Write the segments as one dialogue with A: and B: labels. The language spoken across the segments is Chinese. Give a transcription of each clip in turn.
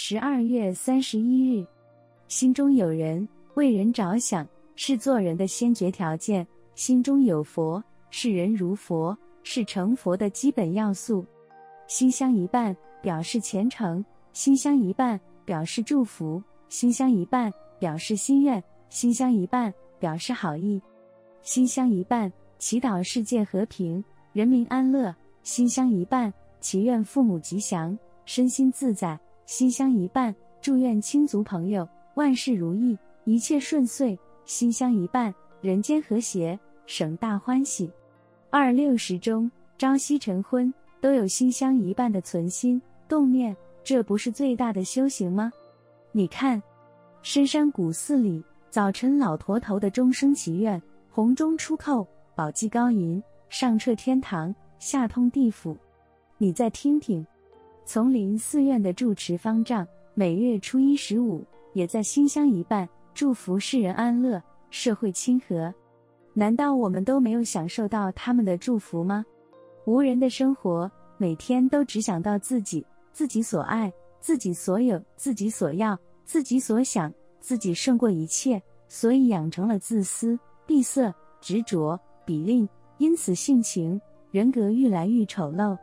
A: 十二月三十一日，心中有人，为人着想，是做人的先决条件；心中有佛，视人如佛，是成佛的基本要素。心相一半，表示虔诚；心相一半，表示祝福；心相一半，表示心愿；心相一半，表示好意；心相一半，祈祷世界和平，人民安乐；心相一半，祈愿父母吉祥，身心自在；心相一半，祝愿亲族朋友万事如意，一切顺遂；心相一半，人间和谐，省大欢喜。二六时中，朝夕晨昏。都有心相一半的存心动念，这不是最大的修行吗？你看，深山古寺里，早晨老陀头的钟声祈愿，洪钟出叩，宝济高吟，上彻天堂，下通地府。你再听听，丛林寺院的住持方丈，每月初一十五，也在心相一伴，祝福世人安乐，社会亲和。难道我们都没有享受到他们的祝福吗？无人的生活，每天都只想到自己，自己所爱，自己所有，自己所要，自己所想，自己胜过一切，所以养成了自私、闭塞、执着、比吝，因此性情、人格愈来愈丑陋。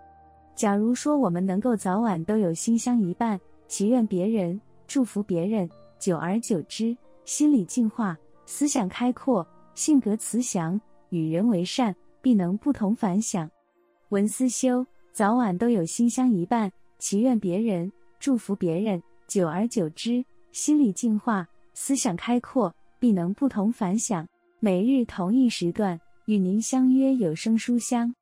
A: 假如说我们能够早晚都有心相一伴，祈愿别人，祝福别人，久而久之，心理净化，思想开阔，性格慈祥，与人为善，必能不同凡响。文思修，早晚都有心相一伴，祈愿别人，祝福别人，久而久之，心理净化，思想开阔，必能不同凡响。每日同一时段，与您相约有声书香。